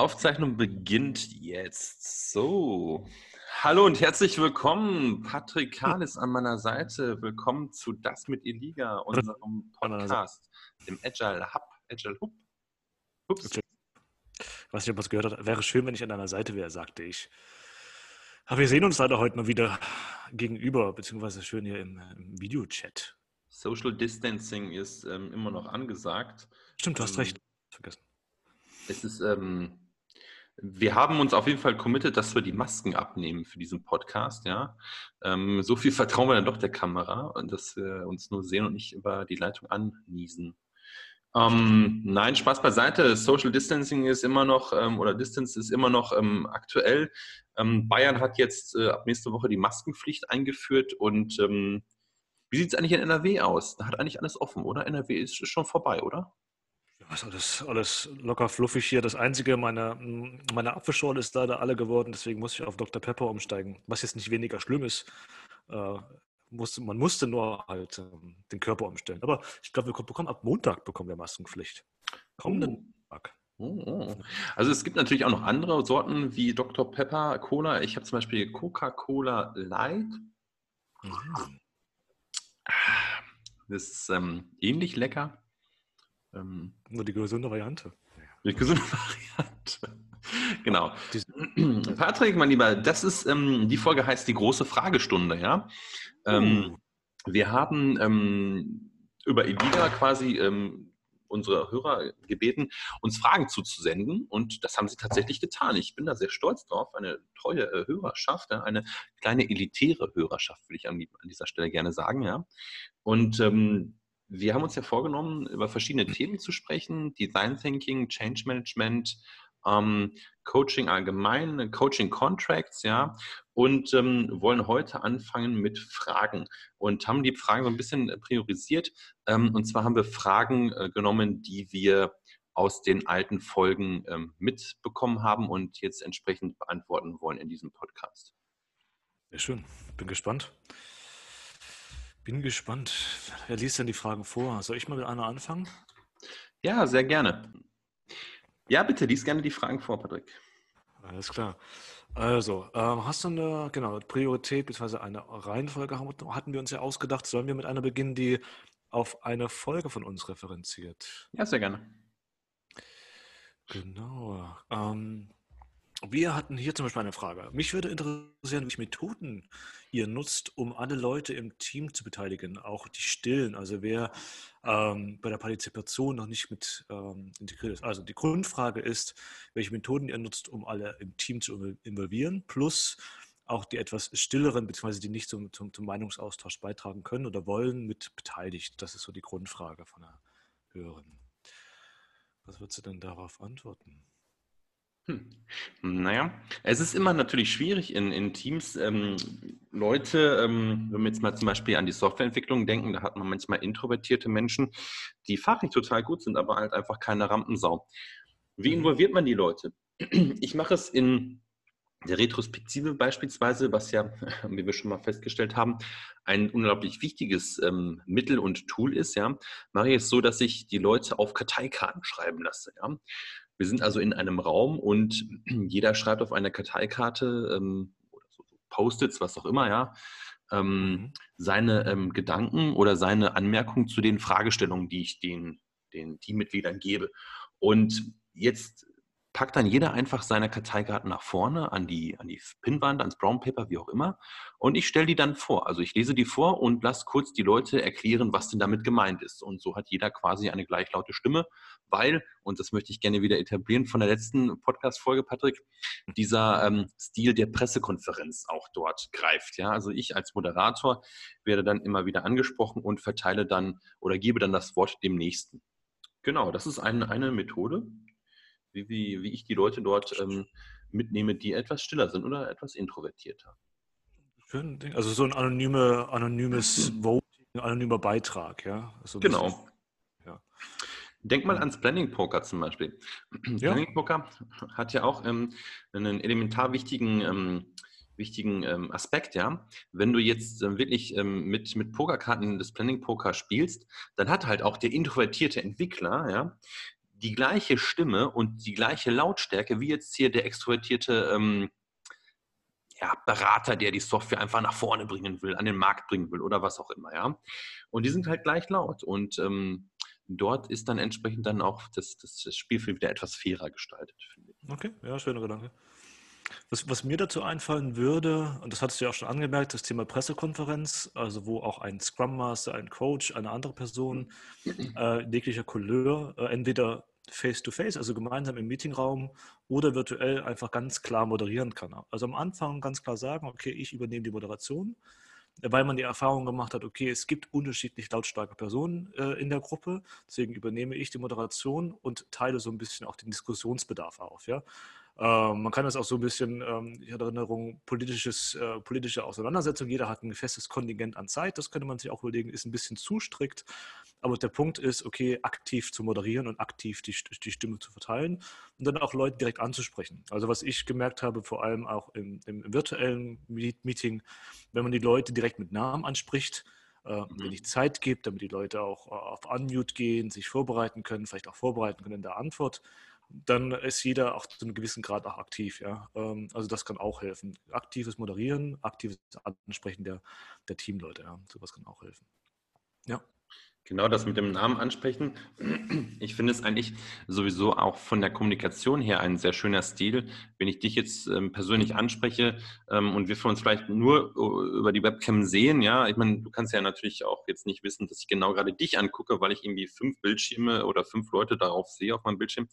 Aufzeichnung beginnt jetzt. So. Hallo und herzlich willkommen. Patrick Kahn ist an meiner Seite. Willkommen zu Das mit Eliga, unserem Podcast, dem Agile Hub. Agile Hub. Ups. Ich weiß nicht, ob was gehört hat. Wäre schön, wenn ich an deiner Seite wäre, sagte ich. Aber wir sehen uns leider heute mal wieder gegenüber, beziehungsweise schön hier im, im Videochat. Social Distancing ist ähm, immer noch angesagt. Stimmt, du hast ähm, recht. Vergessen. Es ist, ähm, wir haben uns auf jeden Fall committed, dass wir die Masken abnehmen für diesen Podcast, ja. Ähm, so viel vertrauen wir dann doch der Kamera dass wir uns nur sehen und nicht über die Leitung anniesen. Ähm, nein, Spaß beiseite. Social Distancing ist immer noch, ähm, oder Distance ist immer noch ähm, aktuell. Ähm, Bayern hat jetzt äh, ab nächste Woche die Maskenpflicht eingeführt und ähm, wie sieht es eigentlich in NRW aus? Da hat eigentlich alles offen, oder? NRW ist schon vorbei, oder? Ist alles, alles locker fluffig hier. Das Einzige, meine, meine Apfelschorle ist leider alle geworden, deswegen muss ich auf Dr. Pepper umsteigen. Was jetzt nicht weniger schlimm ist. Äh, musste, man musste nur halt äh, den Körper umstellen. Aber ich glaube, wir bekommen ab Montag bekommen wir Maskenpflicht. Kommenden oh. Tag. Oh, oh. Also es gibt natürlich auch noch andere Sorten wie Dr. Pepper Cola. Ich habe zum Beispiel Coca-Cola Light. Mhm. Das ist ähm, ähnlich lecker. Ähm, Nur die gesunde Variante. Die gesunde Variante. Genau. Patrick, mein Lieber, das ist, ähm, die Folge heißt die große Fragestunde, ja. Ähm, uh. Wir haben ähm, über Eliga quasi ähm, unsere Hörer gebeten, uns Fragen zuzusenden und das haben sie tatsächlich getan. Ich bin da sehr stolz drauf. Eine treue äh, Hörerschaft, eine kleine elitäre Hörerschaft, würde ich an, an, dieser Stelle gerne sagen, ja. Und ähm, wir haben uns ja vorgenommen, über verschiedene Themen zu sprechen: Design Thinking, Change Management, ähm, Coaching allgemein, Coaching Contracts, ja, und ähm, wollen heute anfangen mit Fragen und haben die Fragen so ein bisschen priorisiert. Ähm, und zwar haben wir Fragen äh, genommen, die wir aus den alten Folgen ähm, mitbekommen haben und jetzt entsprechend beantworten wollen in diesem Podcast. Sehr schön, bin gespannt. Bin gespannt. Wer liest denn die Fragen vor? Soll ich mal mit einer anfangen? Ja, sehr gerne. Ja, bitte, lies gerne die Fragen vor, Patrick. Alles klar. Also, ähm, hast du eine genau, Priorität bzw. eine Reihenfolge hatten wir uns ja ausgedacht. Sollen wir mit einer beginnen, die auf eine Folge von uns referenziert? Ja, sehr gerne. Genau. Ähm, wir hatten hier zum Beispiel eine Frage. Mich würde interessieren, welche Methoden ihr nutzt, um alle Leute im Team zu beteiligen, auch die Stillen, also wer ähm, bei der Partizipation noch nicht mit ähm, integriert ist. Also die Grundfrage ist, welche Methoden ihr nutzt, um alle im Team zu involvieren, plus auch die etwas stilleren, beziehungsweise die nicht zum, zum, zum Meinungsaustausch beitragen können oder wollen, mit beteiligt. Das ist so die Grundfrage von der Hörerin. Was würdest du denn darauf antworten? Hm. Naja, es ist immer natürlich schwierig in, in Teams. Ähm, Leute, ähm, wenn wir jetzt mal zum Beispiel an die Softwareentwicklung denken, da hat man manchmal introvertierte Menschen, die fachlich total gut sind, aber halt einfach keine Rampensau. Wie mhm. involviert man die Leute? Ich mache es in der Retrospektive beispielsweise, was ja, wie wir schon mal festgestellt haben, ein unglaublich wichtiges ähm, Mittel und Tool ist, ja, mache ich es so, dass ich die Leute auf Karteikarten schreiben lasse. Ja. Wir sind also in einem Raum und jeder schreibt auf einer Karteikarte ähm, oder so, so Post-its, was auch immer, ja, ähm, mhm. seine ähm, Gedanken oder seine Anmerkungen zu den Fragestellungen, die ich den, den Teammitgliedern gebe. Und jetzt packt dann jeder einfach seine Karteikarten nach vorne an die, an die Pinnwand, ans Brown Paper, wie auch immer. Und ich stelle die dann vor. Also ich lese die vor und lasse kurz die Leute erklären, was denn damit gemeint ist. Und so hat jeder quasi eine gleichlaute Stimme, weil, und das möchte ich gerne wieder etablieren von der letzten Podcast-Folge, Patrick, dieser ähm, Stil der Pressekonferenz auch dort greift. Ja, also ich als Moderator werde dann immer wieder angesprochen und verteile dann oder gebe dann das Wort dem Nächsten. Genau, das ist ein, eine Methode, wie, wie, wie ich die Leute dort ähm, mitnehme, die etwas stiller sind oder etwas introvertierter. Also so ein anonyme, anonymes Voting, anonymer Beitrag, ja. Also genau. Ja. Denk mal ans Planning Poker zum Beispiel. Ja. Planning Poker hat ja auch ähm, einen elementar wichtigen, ähm, wichtigen ähm, Aspekt, ja. Wenn du jetzt ähm, wirklich ähm, mit, mit Pokerkarten das Planning Poker spielst, dann hat halt auch der introvertierte Entwickler, ja, die gleiche Stimme und die gleiche Lautstärke wie jetzt hier der extrovertierte ähm, ja, Berater, der die Software einfach nach vorne bringen will, an den Markt bringen will oder was auch immer, ja. Und die sind halt gleich laut. Und ähm, dort ist dann entsprechend dann auch das, das, Spielfeld wieder etwas fairer gestaltet, finde ich. Okay, ja, schöner Gedanke. Was, was, mir dazu einfallen würde, und das hattest du ja auch schon angemerkt, das Thema Pressekonferenz, also wo auch ein Scrum Master, ein Coach, eine andere Person äh, jeglicher Couleur äh, entweder face-to-face, -face, also gemeinsam im Meetingraum oder virtuell einfach ganz klar moderieren kann. Also am Anfang ganz klar sagen, okay, ich übernehme die Moderation, weil man die Erfahrung gemacht hat, okay, es gibt unterschiedlich lautstarke Personen äh, in der Gruppe, deswegen übernehme ich die Moderation und teile so ein bisschen auch den Diskussionsbedarf auf. Ja? Ähm, man kann das auch so ein bisschen, ähm, ich hatte Erinnerung, politisches, äh, politische Auseinandersetzung. Jeder hat ein festes Kontingent an Zeit. Das könnte man sich auch überlegen, ist ein bisschen zu strikt. Aber der Punkt ist, okay, aktiv zu moderieren und aktiv die, die Stimme zu verteilen und dann auch Leute direkt anzusprechen. Also was ich gemerkt habe, vor allem auch im, im virtuellen Meeting, wenn man die Leute direkt mit Namen anspricht, äh, mhm. wenig Zeit gibt, damit die Leute auch äh, auf Unmute gehen, sich vorbereiten können, vielleicht auch vorbereiten können in der Antwort, dann ist jeder auch zu einem gewissen Grad auch aktiv. Ja? Ähm, also das kann auch helfen. Aktives Moderieren, aktives Ansprechen der, der Teamleute. Ja? Sowas kann auch helfen. Ja. Genau das mit dem Namen ansprechen. Ich finde es eigentlich sowieso auch von der Kommunikation her ein sehr schöner Stil. Wenn ich dich jetzt ähm, persönlich anspreche ähm, und wir für uns vielleicht nur äh, über die Webcam sehen, ja, ich meine, du kannst ja natürlich auch jetzt nicht wissen, dass ich genau gerade dich angucke, weil ich irgendwie fünf Bildschirme oder fünf Leute darauf sehe auf meinem Bildschirm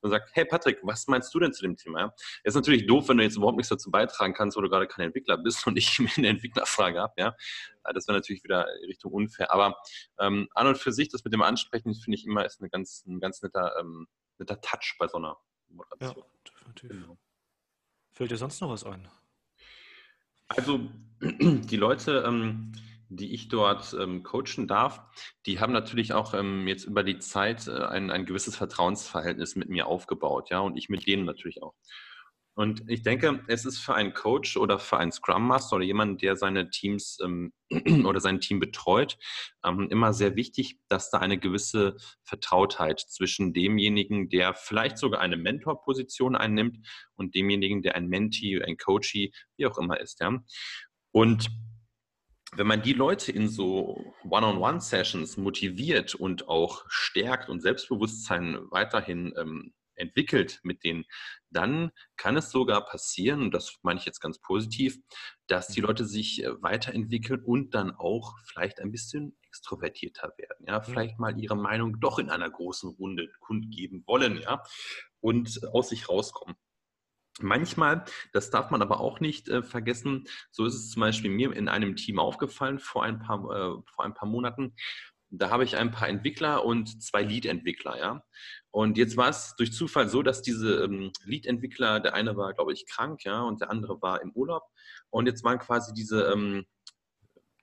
und sage, hey Patrick, was meinst du denn zu dem Thema? Ja? Ist natürlich doof, wenn du jetzt überhaupt nichts dazu beitragen kannst, wo du gerade kein Entwickler bist und ich mir eine Entwicklerfrage habe, ja. Das wäre natürlich wieder Richtung unfair. Aber ähm, an und für sich, das mit dem Ansprechen, finde ich immer, ist eine ganz, ein ganz netter, ähm, netter Touch bei so einer Moderation. Ja, definitiv. Genau. Fällt dir sonst noch was ein? Also die Leute, ähm, die ich dort ähm, coachen darf, die haben natürlich auch ähm, jetzt über die Zeit äh, ein, ein gewisses Vertrauensverhältnis mit mir aufgebaut, ja, und ich mit denen natürlich auch. Und ich denke, es ist für einen Coach oder für einen Scrum Master oder jemanden, der seine Teams ähm, oder sein Team betreut, ähm, immer sehr wichtig, dass da eine gewisse Vertrautheit zwischen demjenigen, der vielleicht sogar eine Mentorposition einnimmt und demjenigen, der ein Mentee, ein Coachee, wie auch immer ist. Ja? Und wenn man die Leute in so One-on-One-Sessions motiviert und auch stärkt und Selbstbewusstsein weiterhin ähm, entwickelt mit denen, dann kann es sogar passieren, und das meine ich jetzt ganz positiv, dass die mhm. Leute sich äh, weiterentwickeln und dann auch vielleicht ein bisschen extrovertierter werden, ja, mhm. vielleicht mal ihre Meinung doch in einer großen Runde kundgeben wollen, ja, und aus sich rauskommen. Manchmal, das darf man aber auch nicht äh, vergessen, so ist es zum Beispiel mir in einem Team aufgefallen vor ein paar, äh, vor ein paar Monaten, da habe ich ein paar Entwickler und zwei Lead-Entwickler, ja. Und jetzt war es durch Zufall so, dass diese ähm, Lead-Entwickler, der eine war, glaube ich, krank, ja, und der andere war im Urlaub. Und jetzt waren quasi diese, ähm,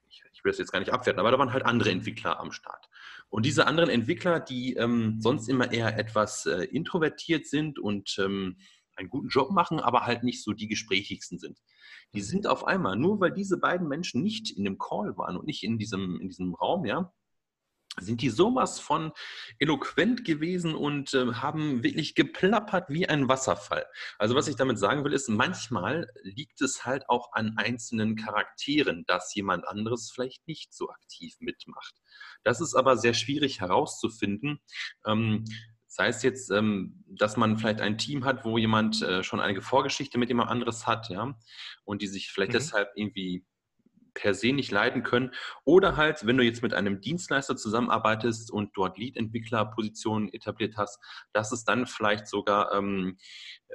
ich, ich, will das jetzt gar nicht abwerten, aber da waren halt andere Entwickler am Start. Und diese anderen Entwickler, die ähm, sonst immer eher etwas äh, introvertiert sind und ähm, einen guten Job machen, aber halt nicht so die gesprächigsten sind. Die sind auf einmal, nur weil diese beiden Menschen nicht in dem Call waren und nicht in diesem, in diesem Raum, ja, sind die sowas von eloquent gewesen und äh, haben wirklich geplappert wie ein Wasserfall. Also was ich damit sagen will, ist, manchmal liegt es halt auch an einzelnen Charakteren, dass jemand anderes vielleicht nicht so aktiv mitmacht. Das ist aber sehr schwierig herauszufinden. Ähm, Sei es jetzt, ähm, dass man vielleicht ein Team hat, wo jemand äh, schon eine Vorgeschichte mit jemand anderes hat, ja, und die sich vielleicht mhm. deshalb irgendwie per se nicht leiden können. Oder halt, wenn du jetzt mit einem Dienstleister zusammenarbeitest und dort Lead-Entwickler-Positionen etabliert hast, dass es dann vielleicht sogar ähm,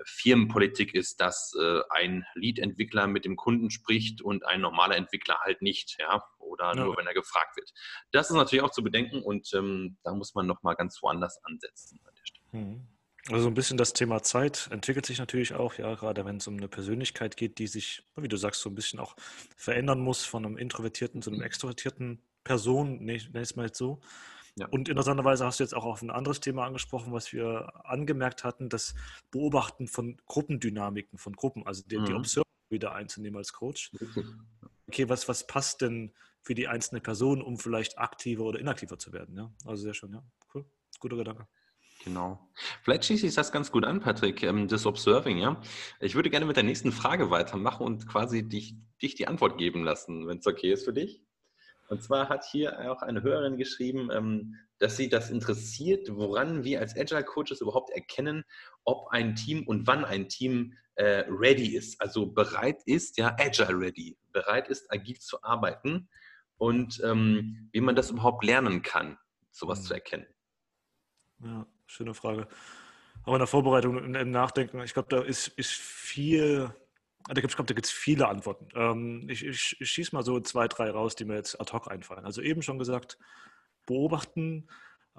Firmenpolitik ist, dass äh, ein Lead-Entwickler mit dem Kunden spricht und ein normaler Entwickler halt nicht, ja, oder ja. nur wenn er gefragt wird. Das ist natürlich auch zu bedenken und ähm, da muss man nochmal ganz woanders ansetzen an der Stelle. Mhm. Also ein bisschen das Thema Zeit entwickelt sich natürlich auch, ja, gerade wenn es um eine Persönlichkeit geht, die sich, wie du sagst, so ein bisschen auch verändern muss von einem introvertierten zu einem extrovertierten Person, nenne ich es mal jetzt so. Ja. Und interessanterweise hast du jetzt auch auf ein anderes Thema angesprochen, was wir angemerkt hatten, das Beobachten von Gruppendynamiken, von Gruppen, also die, mhm. die Observation wieder einzunehmen als Coach. Okay, was, was passt denn für die einzelne Person, um vielleicht aktiver oder inaktiver zu werden? Ja? Also sehr schön, ja. Cool. Guter Gedanke. Genau. Vielleicht schließe ich das ganz gut an, Patrick, ähm, das Observing, ja. Ich würde gerne mit der nächsten Frage weitermachen und quasi dich, dich die Antwort geben lassen, wenn es okay ist für dich. Und zwar hat hier auch eine Hörerin geschrieben, ähm, dass sie das interessiert, woran wir als Agile Coaches überhaupt erkennen, ob ein Team und wann ein Team äh, ready ist, also bereit ist, ja, Agile ready, bereit ist, agil zu arbeiten und ähm, wie man das überhaupt lernen kann, sowas zu mhm. erkennen. Ja, schöne Frage. Aber in der Vorbereitung und im Nachdenken, ich glaube, da ist, ist viel, da gibt es da viele Antworten. Ähm, ich, ich, ich schieße mal so zwei, drei raus, die mir jetzt ad hoc einfallen. Also eben schon gesagt, beobachten.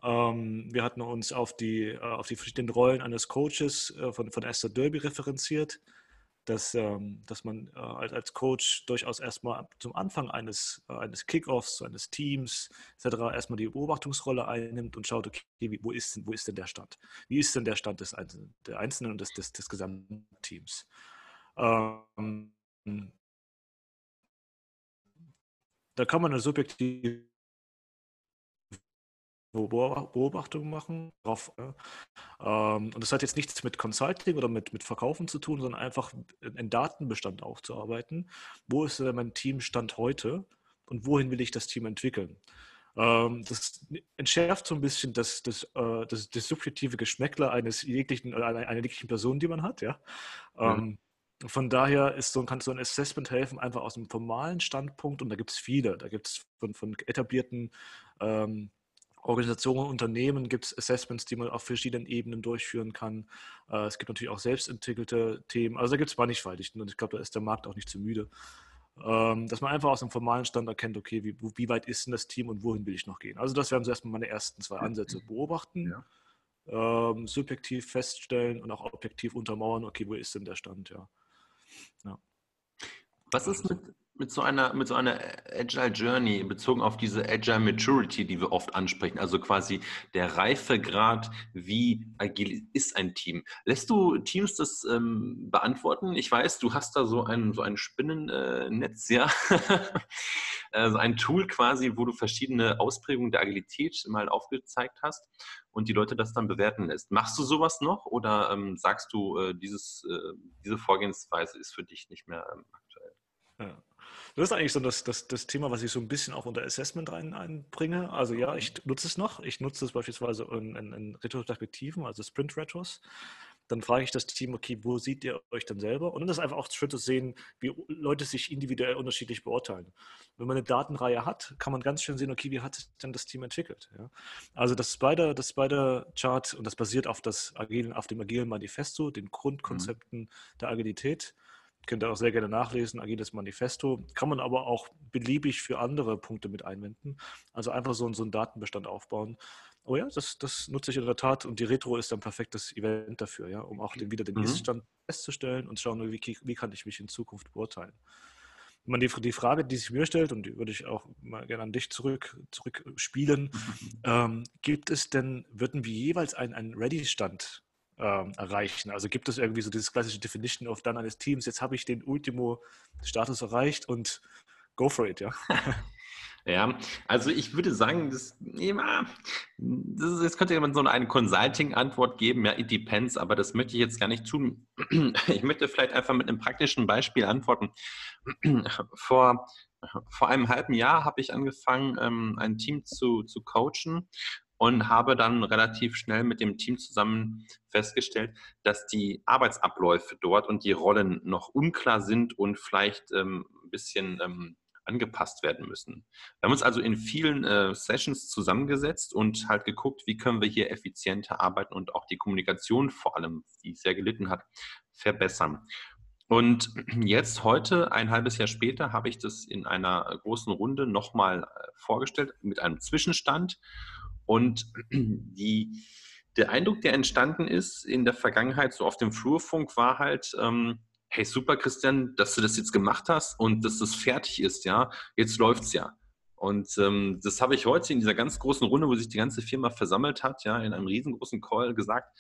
Ähm, wir hatten uns auf die, äh, auf die verschiedenen Rollen eines Coaches äh, von, von Esther Derby referenziert dass, ähm, dass man äh, als Coach durchaus erstmal zum Anfang eines, äh, eines Kickoffs, eines Teams etc. erstmal die Beobachtungsrolle einnimmt und schaut, okay, wo, ist, wo ist denn der Stand? Wie ist denn der Stand des Einzelnen, der Einzelnen und des, des, des gesamten Teams? Ähm, da kann man eine subjektive Beobachtungen machen. Darauf, ähm, und das hat jetzt nichts mit Consulting oder mit, mit Verkaufen zu tun, sondern einfach einen Datenbestand aufzuarbeiten. Wo ist denn mein Teamstand heute und wohin will ich das Team entwickeln? Ähm, das entschärft so ein bisschen das, das, äh, das, das subjektive Geschmäckler eines jeglichen, einer, einer jeglichen Person, die man hat. Ja? Mhm. Von daher ist so, kann so ein Assessment helfen, einfach aus einem formalen Standpunkt, und da gibt es viele, da gibt es von, von etablierten ähm, Organisationen, Unternehmen gibt es Assessments, die man auf verschiedenen Ebenen durchführen kann. Äh, es gibt natürlich auch selbstentwickelte Themen. Also da gibt es mannigfaltig und ich glaube, da ist der Markt auch nicht zu müde. Ähm, dass man einfach aus dem formalen Stand erkennt, okay, wie, wie, weit ist denn das Team und wohin will ich noch gehen? Also das wären so erstmal meine ersten zwei Ansätze. Beobachten, ja. ähm, subjektiv feststellen und auch objektiv untermauern, okay, wo ist denn der Stand, ja. ja. Was ist mit, mit so einer, mit so einer Agile Journey bezogen auf diese Agile Maturity, die wir oft ansprechen, also quasi der Reifegrad, wie agil ist ein Team? Lässt du Teams das ähm, beantworten? Ich weiß, du hast da so ein, so ein Spinnennetz, ja, also ein Tool quasi, wo du verschiedene Ausprägungen der Agilität mal aufgezeigt hast und die Leute das dann bewerten lässt. Machst du sowas noch oder ähm, sagst du, äh, dieses, äh, diese Vorgehensweise ist für dich nicht mehr ähm, aktuell? Ja. Das ist eigentlich so das, das, das Thema, was ich so ein bisschen auch unter Assessment rein, einbringe. Also ja, ich nutze es noch. Ich nutze es beispielsweise in, in, in Retrospektiven, also Sprint-Retros. Dann frage ich das Team, okay, wo seht ihr euch dann selber? Und dann ist einfach auch schön zu sehen, wie Leute sich individuell unterschiedlich beurteilen. Wenn man eine Datenreihe hat, kann man ganz schön sehen, okay, wie hat sich denn das Team entwickelt? Ja? Also das Spider, das Spider-Chart, und das basiert auf, das Agilen, auf dem agilen Manifesto, den Grundkonzepten mhm. der Agilität, Könnt ihr auch sehr gerne nachlesen, Agiles Manifesto. Kann man aber auch beliebig für andere Punkte mit einwenden. Also einfach so, so einen Datenbestand aufbauen. Oh ja, das, das nutze ich in der Tat und die Retro ist ein perfektes Event dafür, ja, um auch den, wieder den mhm. Ist-Stand festzustellen und schauen, wie, wie kann ich mich in Zukunft beurteilen. Man die, die Frage, die sich mir stellt, und die würde ich auch mal gerne an dich zurück, zurückspielen, ähm, gibt es denn, würden wir jeweils einen, einen Ready-Stand ähm, erreichen. Also gibt es irgendwie so dieses klassische Definition of dann eines Teams, jetzt habe ich den Ultimo-Status erreicht und go for it, ja. Ja, also ich würde sagen, das, das ist, jetzt könnte man so eine Consulting-Antwort geben, ja, it depends, aber das möchte ich jetzt gar nicht tun. Ich möchte vielleicht einfach mit einem praktischen Beispiel antworten. Vor, vor einem halben Jahr habe ich angefangen, ähm, ein Team zu, zu coachen und habe dann relativ schnell mit dem Team zusammen festgestellt, dass die Arbeitsabläufe dort und die Rollen noch unklar sind und vielleicht ähm, ein bisschen ähm, angepasst werden müssen. Wir haben uns also in vielen äh, Sessions zusammengesetzt und halt geguckt, wie können wir hier effizienter arbeiten und auch die Kommunikation vor allem, die sehr gelitten hat, verbessern. Und jetzt, heute, ein halbes Jahr später, habe ich das in einer großen Runde nochmal äh, vorgestellt mit einem Zwischenstand und die, der Eindruck, der entstanden ist in der Vergangenheit, so auf dem Flurfunk, war halt, ähm, hey, super, Christian, dass du das jetzt gemacht hast und dass das fertig ist, ja, jetzt läuft's ja. Und ähm, das habe ich heute in dieser ganz großen Runde, wo sich die ganze Firma versammelt hat, ja, in einem riesengroßen Call gesagt,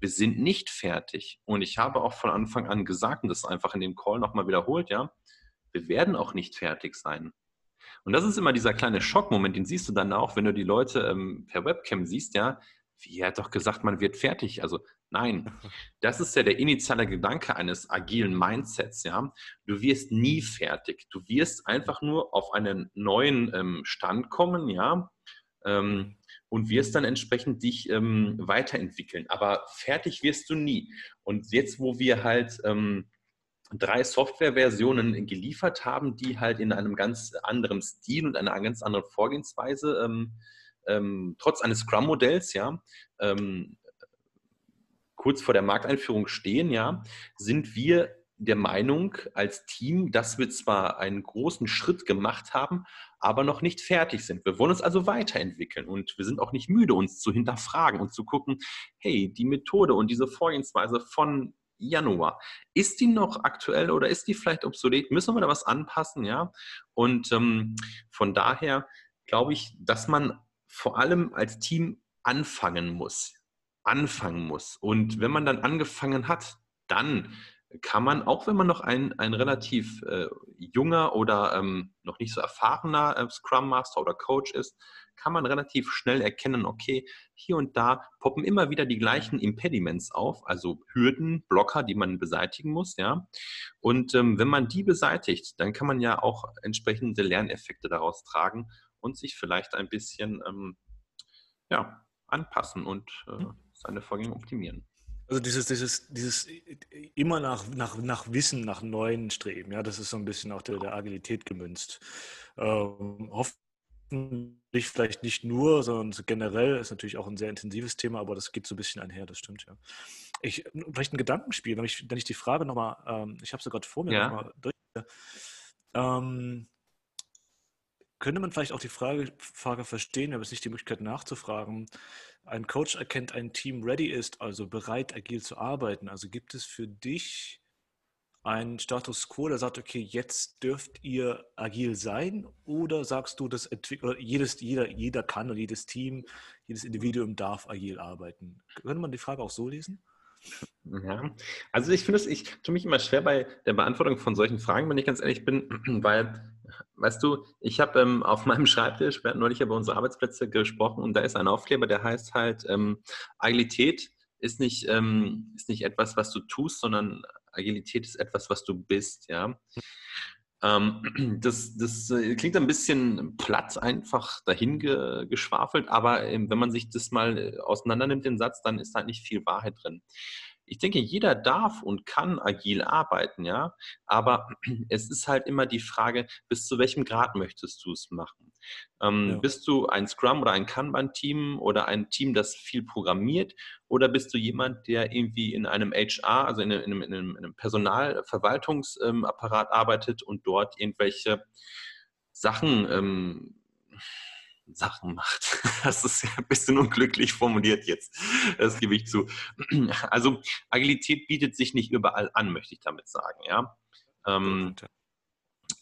wir sind nicht fertig. Und ich habe auch von Anfang an gesagt und das einfach in dem Call nochmal wiederholt, ja, wir werden auch nicht fertig sein. Und das ist immer dieser kleine Schockmoment, den siehst du dann auch, wenn du die Leute ähm, per Webcam siehst, ja, wie er hat doch gesagt, man wird fertig. Also nein, das ist ja der initiale Gedanke eines agilen Mindsets. Ja, du wirst nie fertig. Du wirst einfach nur auf einen neuen ähm, Stand kommen. Ja, ähm, und wirst dann entsprechend dich ähm, weiterentwickeln. Aber fertig wirst du nie. Und jetzt, wo wir halt ähm, drei Softwareversionen geliefert haben, die halt in einem ganz anderen Stil und einer ganz anderen Vorgehensweise ähm, ähm, trotz eines Scrum-Modells, ja, ähm, kurz vor der Markteinführung stehen, ja, sind wir der Meinung als Team, dass wir zwar einen großen Schritt gemacht haben, aber noch nicht fertig sind. Wir wollen uns also weiterentwickeln und wir sind auch nicht müde, uns zu hinterfragen und zu gucken, hey, die Methode und diese Vorgehensweise von Januar, ist die noch aktuell oder ist die vielleicht obsolet? Müssen wir da was anpassen, ja? Und ähm, von daher glaube ich, dass man vor allem als Team anfangen muss. Anfangen muss. Und wenn man dann angefangen hat, dann kann man, auch wenn man noch ein, ein relativ äh, junger oder ähm, noch nicht so erfahrener äh, Scrum Master oder Coach ist, kann man relativ schnell erkennen, okay, hier und da poppen immer wieder die gleichen Impediments auf, also Hürden, Blocker, die man beseitigen muss, ja. Und ähm, wenn man die beseitigt, dann kann man ja auch entsprechende Lerneffekte daraus tragen und sich vielleicht ein bisschen ähm, ja, anpassen und äh, seine Vorgänge optimieren. Also dieses, dieses, dieses immer nach, nach, nach Wissen, nach Neuen streben, ja, das ist so ein bisschen auch der, der Agilität gemünzt. Ähm, hoffentlich vielleicht nicht nur, sondern generell ist natürlich auch ein sehr intensives Thema, aber das geht so ein bisschen einher, das stimmt, ja. Ich, vielleicht ein Gedankenspiel, wenn ich, wenn ich die Frage nochmal, ähm, ich habe sie gerade vor mir ja. nochmal durch. Ähm, könnte man vielleicht auch die Frage, Frage verstehen, haben jetzt nicht die Möglichkeit nachzufragen, ein Coach erkennt, ein Team ready ist, also bereit, agil zu arbeiten. Also gibt es für dich einen Status quo, der sagt, okay, jetzt dürft ihr agil sein? Oder sagst du, dass jedes, jeder, jeder kann und jedes Team, jedes Individuum darf agil arbeiten? Könnte man die Frage auch so lesen? Ja, also ich finde es, ich tue mich immer schwer bei der Beantwortung von solchen Fragen, wenn ich ganz ehrlich bin, weil, weißt du, ich habe ähm, auf meinem Schreibtisch, wir hatten neulich über unsere Arbeitsplätze gesprochen und da ist ein Aufkleber, der heißt halt, ähm, Agilität ist nicht, ähm, ist nicht etwas, was du tust, sondern Agilität ist etwas, was du bist, ja. Ähm, das, das äh, klingt ein bisschen platt, einfach dahin geschwafelt, aber ähm, wenn man sich das mal äh, auseinander nimmt, den Satz, dann ist da nicht viel Wahrheit drin. Ich denke, jeder darf und kann agil arbeiten, ja, aber es ist halt immer die Frage, bis zu welchem Grad möchtest du es machen? Ähm, ja. Bist du ein Scrum oder ein Kanban-Team oder ein Team, das viel programmiert? Oder bist du jemand, der irgendwie in einem HR, also in einem, in einem, in einem Personalverwaltungsapparat arbeitet und dort irgendwelche Sachen ähm, Sachen macht. Das ist ja ein bisschen unglücklich formuliert jetzt. Das gebe ich zu. Also Agilität bietet sich nicht überall an, möchte ich damit sagen, ja. Ähm,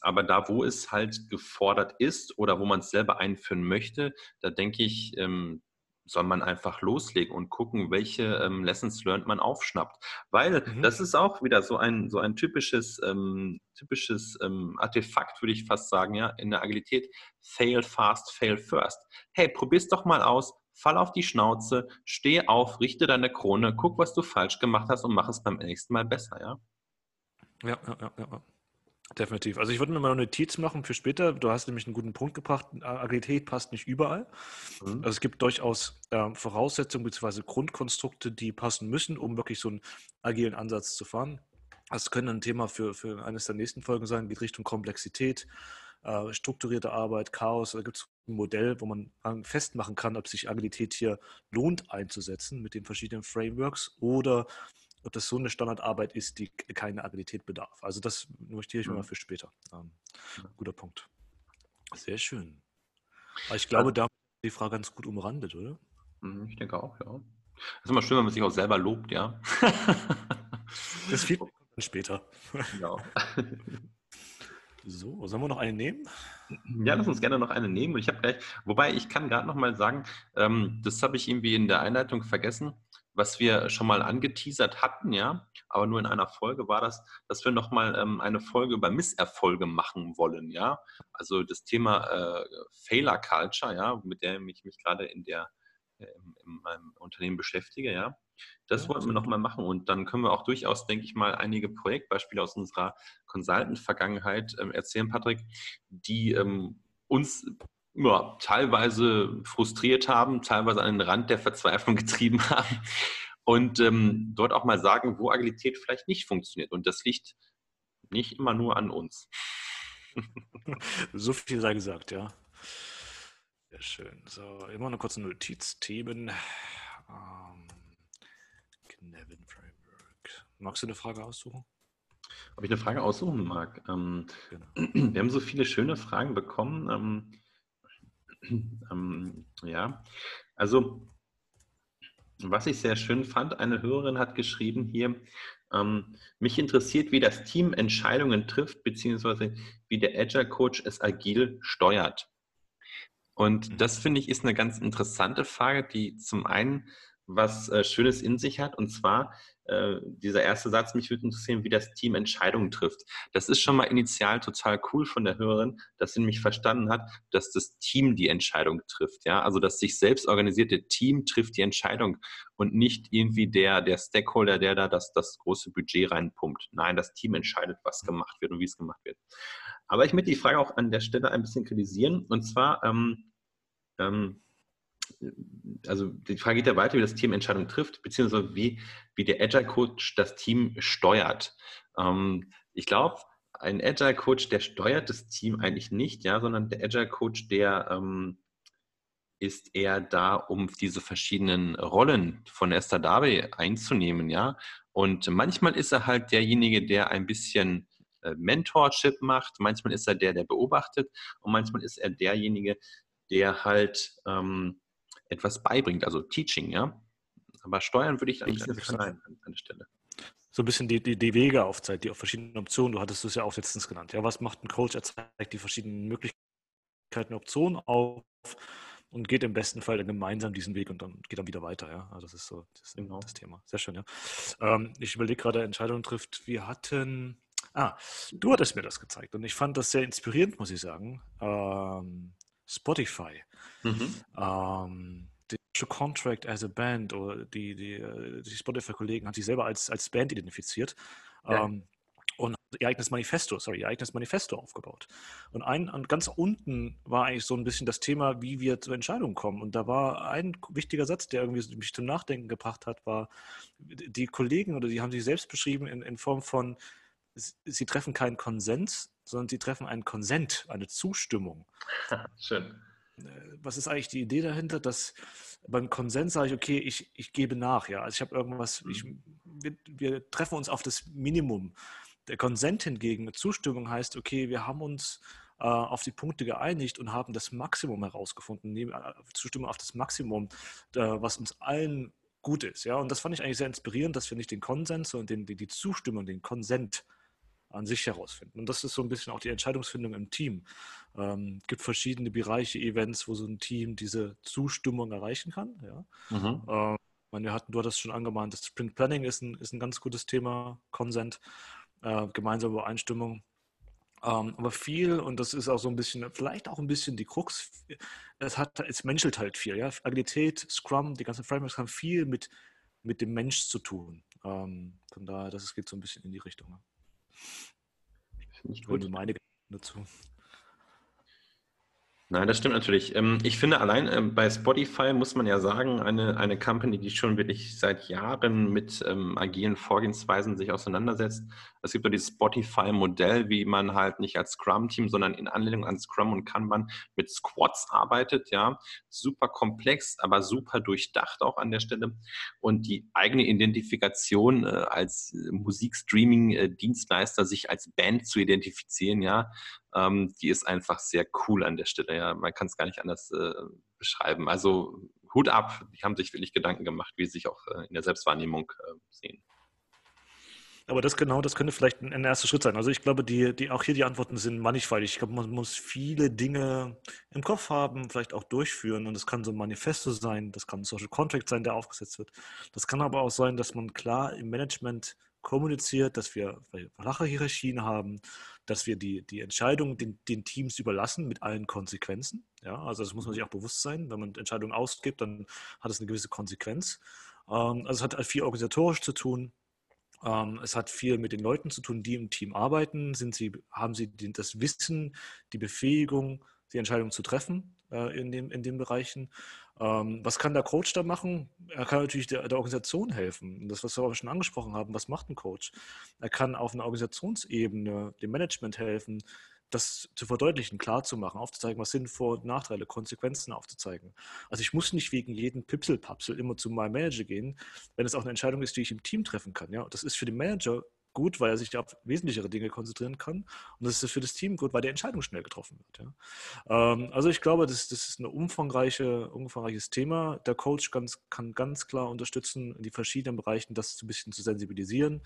aber da, wo es halt gefordert ist oder wo man es selber einführen möchte, da denke ich, ähm, soll man einfach loslegen und gucken, welche ähm, Lessons learned man aufschnappt. Weil mhm. das ist auch wieder so ein, so ein typisches, ähm, typisches ähm, Artefakt, würde ich fast sagen, ja, in der Agilität. Fail fast, fail first. Hey, probier's doch mal aus, fall auf die Schnauze, steh auf, richte deine Krone, guck, was du falsch gemacht hast und mach es beim nächsten Mal besser, ja? Ja, ja, ja, ja. Definitiv. Also ich würde mir mal eine Notiz machen für später. Du hast nämlich einen guten Punkt gebracht. Agilität passt nicht überall. Mhm. Also es gibt durchaus äh, Voraussetzungen bzw. Grundkonstrukte, die passen müssen, um wirklich so einen agilen Ansatz zu fahren. Das könnte ein Thema für, für eines der nächsten Folgen sein, geht Richtung Komplexität, äh, strukturierte Arbeit, Chaos. Da gibt es ein Modell, wo man festmachen kann, ob sich Agilität hier lohnt einzusetzen mit den verschiedenen Frameworks oder ob das so eine Standardarbeit ist, die keine Agilität bedarf. Also das notiere ich mir mal für später. Ähm, guter Punkt. Sehr schön. Aber ich glaube, da ist die Frage ganz gut umrandet, oder? Mhm, ich denke auch, ja. Das ist immer schön, wenn man sich auch selber lobt, ja. das Feedback kommt dann später. Genau. So, sollen wir noch eine nehmen? Ja, lass uns gerne noch eine nehmen. ich habe gleich, wobei ich kann gerade noch mal sagen, ähm, das habe ich irgendwie in der Einleitung vergessen was wir schon mal angeteasert hatten, ja, aber nur in einer Folge war das, dass wir nochmal ähm, eine Folge über Misserfolge machen wollen, ja. Also das Thema äh, Failure Culture, ja, mit der ich mich gerade in der in meinem Unternehmen beschäftige, ja. Das ja, wollten wir nochmal machen und dann können wir auch durchaus, denke ich mal, einige Projektbeispiele aus unserer Consultant-Vergangenheit ähm, erzählen, Patrick, die ähm, uns ja, teilweise frustriert haben, teilweise an den Rand der Verzweiflung getrieben haben und ähm, dort auch mal sagen, wo Agilität vielleicht nicht funktioniert. Und das liegt nicht immer nur an uns. so viel sei gesagt, ja. Sehr schön. So, immer eine kurze Notiz. Themen. Ähm, Knevin Framework. Magst du eine Frage aussuchen? Ob ich eine Frage aussuchen mag? Ähm, genau. Wir haben so viele schöne Fragen bekommen. Ähm, ja, also was ich sehr schön fand, eine Hörerin hat geschrieben hier, ähm, mich interessiert, wie das Team Entscheidungen trifft, beziehungsweise wie der Agile Coach es agil steuert. Und mhm. das finde ich ist eine ganz interessante Frage, die zum einen was äh, Schönes in sich hat. Und zwar äh, dieser erste Satz, mich würde interessieren, wie das Team Entscheidungen trifft. Das ist schon mal initial total cool von der Hörerin, dass sie nämlich verstanden hat, dass das Team die Entscheidung trifft. Ja, also das sich selbst organisierte Team trifft die Entscheidung und nicht irgendwie der, der Stakeholder, der da das, das große Budget reinpumpt. Nein, das Team entscheidet, was gemacht wird und wie es gemacht wird. Aber ich möchte die Frage auch an der Stelle ein bisschen kritisieren. Und zwar, ähm, ähm, also die Frage geht ja weiter, wie das Team Entscheidungen trifft, beziehungsweise wie, wie der Agile Coach das Team steuert. Ähm, ich glaube, ein Agile Coach, der steuert das Team eigentlich nicht, ja, sondern der Agile Coach, der ähm, ist eher da, um diese verschiedenen Rollen von Esther Darby einzunehmen, ja. Und manchmal ist er halt derjenige, der ein bisschen äh, Mentorship macht, manchmal ist er der, der beobachtet und manchmal ist er derjenige, der halt ähm, etwas beibringt, also Teaching, ja. Aber Steuern würde ich eigentlich nicht verneinen an, der Stelle. So ein bisschen die, die, die Wege aufzeigt, die verschiedenen Optionen, du hattest es ja auch letztens genannt. Ja, was macht ein Coach? Er zeigt die verschiedenen Möglichkeiten, Optionen auf und geht im besten Fall dann gemeinsam diesen Weg und dann geht dann wieder weiter. Ja, also das ist so das, ist genau. das Thema. Sehr schön, ja. Ähm, ich überlege gerade, Entscheidungen trifft. Wir hatten, ah, du hattest mir das gezeigt und ich fand das sehr inspirierend, muss ich sagen. Ähm, Spotify. Mhm. Ähm, die Contract as a Band oder die, die, äh, die Spotify-Kollegen haben sich selber als, als Band identifiziert. Ja. Ähm, und ihr eigenes Manifesto, sorry, ihr eigenes Manifesto aufgebaut. Und ein, und ganz unten war eigentlich so ein bisschen das Thema, wie wir zu Entscheidungen kommen. Und da war ein wichtiger Satz, der irgendwie mich zum Nachdenken gebracht hat, war, die Kollegen oder die haben sich selbst beschrieben in, in Form von, sie treffen keinen Konsens, sondern sie treffen einen Konsent, eine Zustimmung. Schön. Äh, was ist eigentlich die Idee dahinter, dass beim Konsens sage ich, okay, ich, ich gebe nach, ja. Also ich habe irgendwas, ich, mhm. wir, wir, treffen uns auf das Minimum. Der Konsent hingegen mit Zustimmung heißt, okay, wir haben uns äh, auf die Punkte geeinigt und haben das Maximum herausgefunden, nehmen, äh, Zustimmung auf das Maximum, äh, was uns allen gut ist, ja. Und das fand ich eigentlich sehr inspirierend, dass wir nicht den Konsens, sondern den, die, die Zustimmung, den Konsent an sich herausfinden. Und das ist so ein bisschen auch die Entscheidungsfindung im Team. Es ähm, gibt verschiedene Bereiche, Events, wo so ein Team diese Zustimmung erreichen kann. Ja. Mhm. Ähm, wir hatten, du hattest schon angemahnt, das Sprint Planning ist ein, ist ein ganz gutes Thema, Consent, äh, gemeinsame Übereinstimmung. Ähm, aber viel, und das ist auch so ein bisschen, vielleicht auch ein bisschen die Krux, es, hat, es menschelt halt viel. Ja? Agilität, Scrum, die ganzen Frameworks haben viel mit, mit dem Mensch zu tun. Ähm, von daher, das geht so ein bisschen in die Richtung. Finde ich gut. meine dazu. Nein, das stimmt natürlich. Ähm, ich finde allein ähm, bei Spotify muss man ja sagen, eine, eine Company, die schon wirklich seit Jahren mit ähm, agilen Vorgehensweisen sich auseinandersetzt. Es gibt ja dieses Spotify-Modell, wie man halt nicht als Scrum-Team, sondern in Anlehnung an Scrum und Kanban mit Squads arbeitet. Ja, super komplex, aber super durchdacht auch an der Stelle. Und die eigene Identifikation äh, als Musikstreaming-Dienstleister, sich als Band zu identifizieren, ja, ähm, die ist einfach sehr cool an der Stelle. Ja. Man kann es gar nicht anders äh, beschreiben. Also Hut ab, die haben sich wirklich Gedanken gemacht, wie sie sich auch äh, in der Selbstwahrnehmung äh, sehen. Aber das genau, das könnte vielleicht ein, ein erster Schritt sein. Also ich glaube, die, die, auch hier die Antworten sind mannigfaltig. Ich glaube, man muss viele Dinge im Kopf haben, vielleicht auch durchführen. Und das kann so ein Manifesto sein, das kann ein Social Contract sein, der aufgesetzt wird. Das kann aber auch sein, dass man klar im Management kommuniziert, dass wir flache Hierarchien haben, dass wir die, die Entscheidung den, den Teams überlassen mit allen Konsequenzen. Ja, also das muss man sich auch bewusst sein. Wenn man Entscheidungen ausgibt, dann hat es eine gewisse Konsequenz. Ähm, also es hat viel organisatorisch zu tun. Ähm, es hat viel mit den Leuten zu tun, die im Team arbeiten. Sind sie, haben sie das Wissen, die Befähigung, die Entscheidung zu treffen äh, in, dem, in den Bereichen? Ähm, was kann der Coach da machen? Er kann natürlich der, der Organisation helfen. Das, was wir auch schon angesprochen haben, was macht ein Coach? Er kann auf einer Organisationsebene dem Management helfen, das zu verdeutlichen, klar zu machen, aufzuzeigen, was sind Vor- und Nachteile, Konsequenzen aufzuzeigen. Also ich muss nicht wegen jedem Pipselpapsel immer zu meinem Manager gehen, wenn es auch eine Entscheidung ist, die ich im Team treffen kann. Ja, das ist für den Manager gut, weil er sich auf wesentlichere Dinge konzentrieren kann. Und das ist für das Team gut, weil die Entscheidung schnell getroffen wird. Ja. Ähm, also ich glaube, das, das ist ein umfangreiche, umfangreiches Thema. Der Coach ganz, kann ganz klar unterstützen, in die verschiedenen Bereichen das ein bisschen zu sensibilisieren,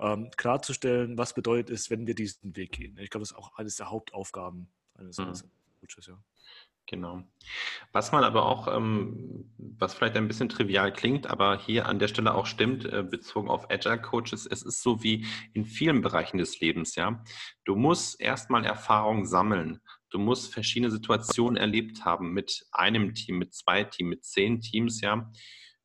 ähm, klarzustellen, was bedeutet es, wenn wir diesen Weg gehen. Ich glaube, das ist auch eines der Hauptaufgaben eines, mhm. Coaches. Ja. Genau. Was man aber auch, ähm, was vielleicht ein bisschen trivial klingt, aber hier an der Stelle auch stimmt, äh, bezogen auf Agile Coaches, es ist so wie in vielen Bereichen des Lebens, ja. Du musst erstmal Erfahrung sammeln. Du musst verschiedene Situationen erlebt haben mit einem Team, mit zwei Teams, mit zehn Teams, ja.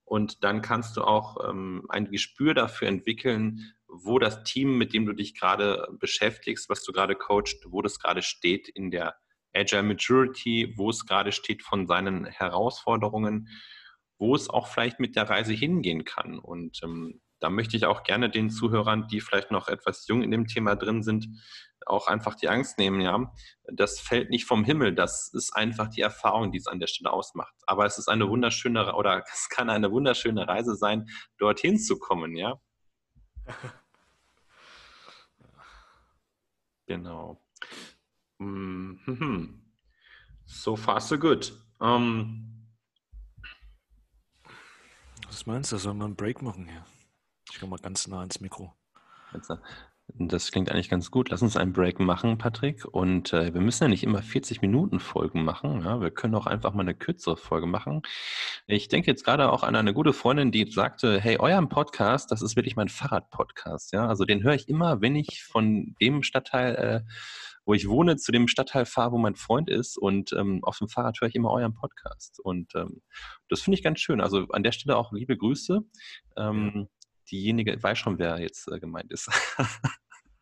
Und dann kannst du auch ähm, ein Gespür dafür entwickeln, wo das Team, mit dem du dich gerade beschäftigst, was du gerade coachst, wo das gerade steht in der Agile Maturity, wo es gerade steht von seinen Herausforderungen, wo es auch vielleicht mit der Reise hingehen kann. Und ähm, da möchte ich auch gerne den Zuhörern, die vielleicht noch etwas jung in dem Thema drin sind, auch einfach die Angst nehmen, ja. Das fällt nicht vom Himmel, das ist einfach die Erfahrung, die es an der Stelle ausmacht. Aber es ist eine wunderschöne oder es kann eine wunderschöne Reise sein, dorthin zu kommen, ja. Genau. Mhm. So far, so good. Um, Was meinst du? Sollen wir einen Break machen hier? Ich komme mal ganz nah ins Mikro. Das klingt eigentlich ganz gut. Lass uns einen Break machen, Patrick. Und äh, wir müssen ja nicht immer 40 Minuten Folgen machen. Ja? Wir können auch einfach mal eine kürzere Folge machen. Ich denke jetzt gerade auch an eine gute Freundin, die sagte, hey, euer Podcast, das ist wirklich mein Fahrradpodcast. Ja? Also den höre ich immer, wenn ich von dem Stadtteil äh, wo ich wohne, zu dem Stadtteil fahre, wo mein Freund ist. Und ähm, auf dem Fahrrad höre ich immer euren Podcast. Und ähm, das finde ich ganz schön. Also an der Stelle auch liebe Grüße. Ähm, diejenige weiß schon, wer jetzt äh, gemeint ist.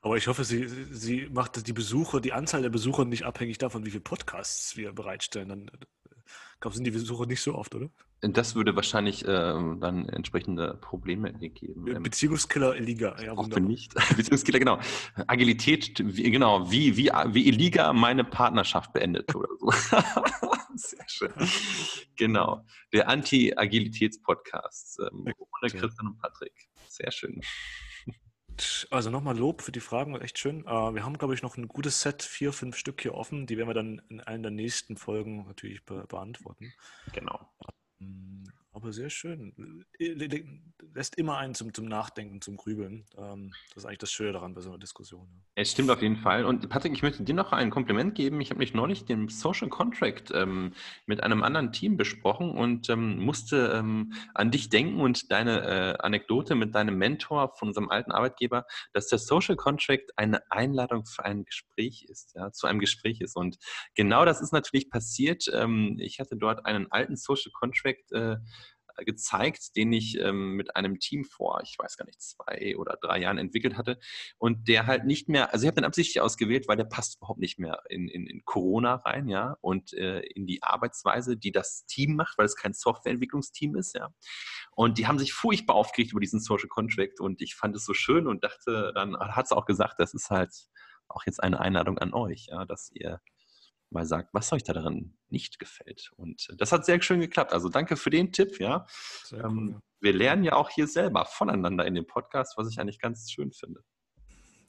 Aber ich hoffe, sie, sie macht die Besucher, die Anzahl der Besucher nicht abhängig davon, wie viele Podcasts wir bereitstellen. Dann glaube, sind die Besucher nicht so oft, oder? Das würde wahrscheinlich äh, dann entsprechende Probleme geben. Ähm, Beziehungskiller Eliga, ja, wunderbar. nicht. Beziehungskiller, genau. Agilität, wie, genau, wie, wie, wie Eliga meine Partnerschaft beendet oder so. Sehr schön. Genau. Der Anti-Agilitäts-Podcast. Ähm, ohne Christian und Patrick. Sehr schön. Also nochmal Lob für die Fragen, echt schön. Äh, wir haben, glaube ich, noch ein gutes Set, vier, fünf Stück hier offen. Die werden wir dann in einer der nächsten Folgen natürlich be beantworten. Genau. Aber sehr schön. Lässt immer einen zum, zum Nachdenken, zum Grübeln. Ähm, das ist eigentlich das Schöne daran bei so einer Diskussion. Es stimmt auf jeden Fall. Und Patrick, ich möchte dir noch ein Kompliment geben. Ich habe mich neulich den Social Contract ähm, mit einem anderen Team besprochen und ähm, musste ähm, an dich denken und deine äh, Anekdote mit deinem Mentor von unserem alten Arbeitgeber, dass der Social Contract eine Einladung für ein Gespräch ist, ja, zu einem Gespräch ist. Und genau das ist natürlich passiert. Ähm, ich hatte dort einen alten Social Contract äh, gezeigt, den ich ähm, mit einem Team vor, ich weiß gar nicht, zwei oder drei Jahren entwickelt hatte und der halt nicht mehr, also ich habe den absichtlich ausgewählt, weil der passt überhaupt nicht mehr in, in, in Corona rein, ja, und äh, in die Arbeitsweise, die das Team macht, weil es kein Softwareentwicklungsteam ist, ja. Und die haben sich furchtbar aufgeregt über diesen Social Contract und ich fand es so schön und dachte, dann hat es auch gesagt, das ist halt auch jetzt eine Einladung an euch, ja, dass ihr mal sagt, was euch da darin nicht gefällt. Und das hat sehr schön geklappt. Also danke für den Tipp, ja. Cool, ähm, ja. Wir lernen ja auch hier selber voneinander in dem Podcast, was ich eigentlich ganz schön finde.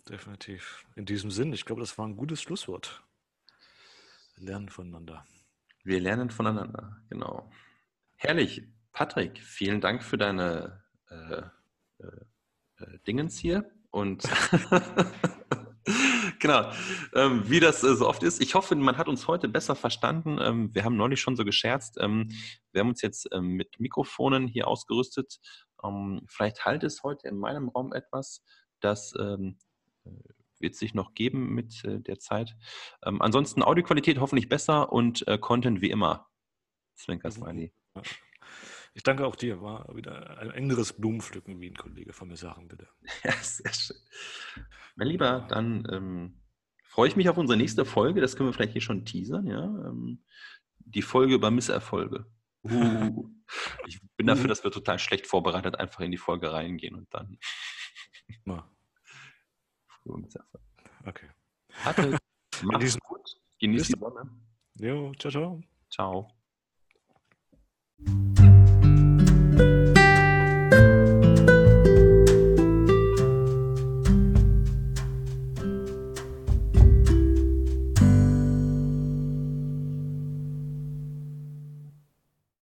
Definitiv. In diesem Sinn, ich glaube, das war ein gutes Schlusswort. Wir lernen voneinander. Wir lernen voneinander, genau. Herrlich. Patrick, vielen Dank für deine äh, äh, äh Dingens hier und genau, ähm, wie das äh, so oft ist. Ich hoffe, man hat uns heute besser verstanden. Ähm, wir haben neulich schon so gescherzt. Ähm, wir haben uns jetzt ähm, mit Mikrofonen hier ausgerüstet. Ähm, vielleicht halt es heute in meinem Raum etwas, dass ähm, wird sich noch geben mit äh, der Zeit. Ansonsten Audioqualität hoffentlich besser und äh, Content wie immer. Zwinker Smiley. Ich danke auch dir. War wieder ein engeres Blumenpflücken, wie ein Kollege von mir sagen, bitte. Ja, sehr schön. Mein Lieber, dann ähm, freue ich mich auf unsere nächste Folge. Das können wir vielleicht hier schon teasern, ja. Ähm, die Folge über Misserfolge. Uh, ich bin dafür, dass wir total schlecht vorbereitet einfach in die Folge reingehen und dann. Na. Misserfolg. Okay. Hatte, diesem- gut. Genießt Bis die Sonne. Jo, ciao, ciao. Ciao.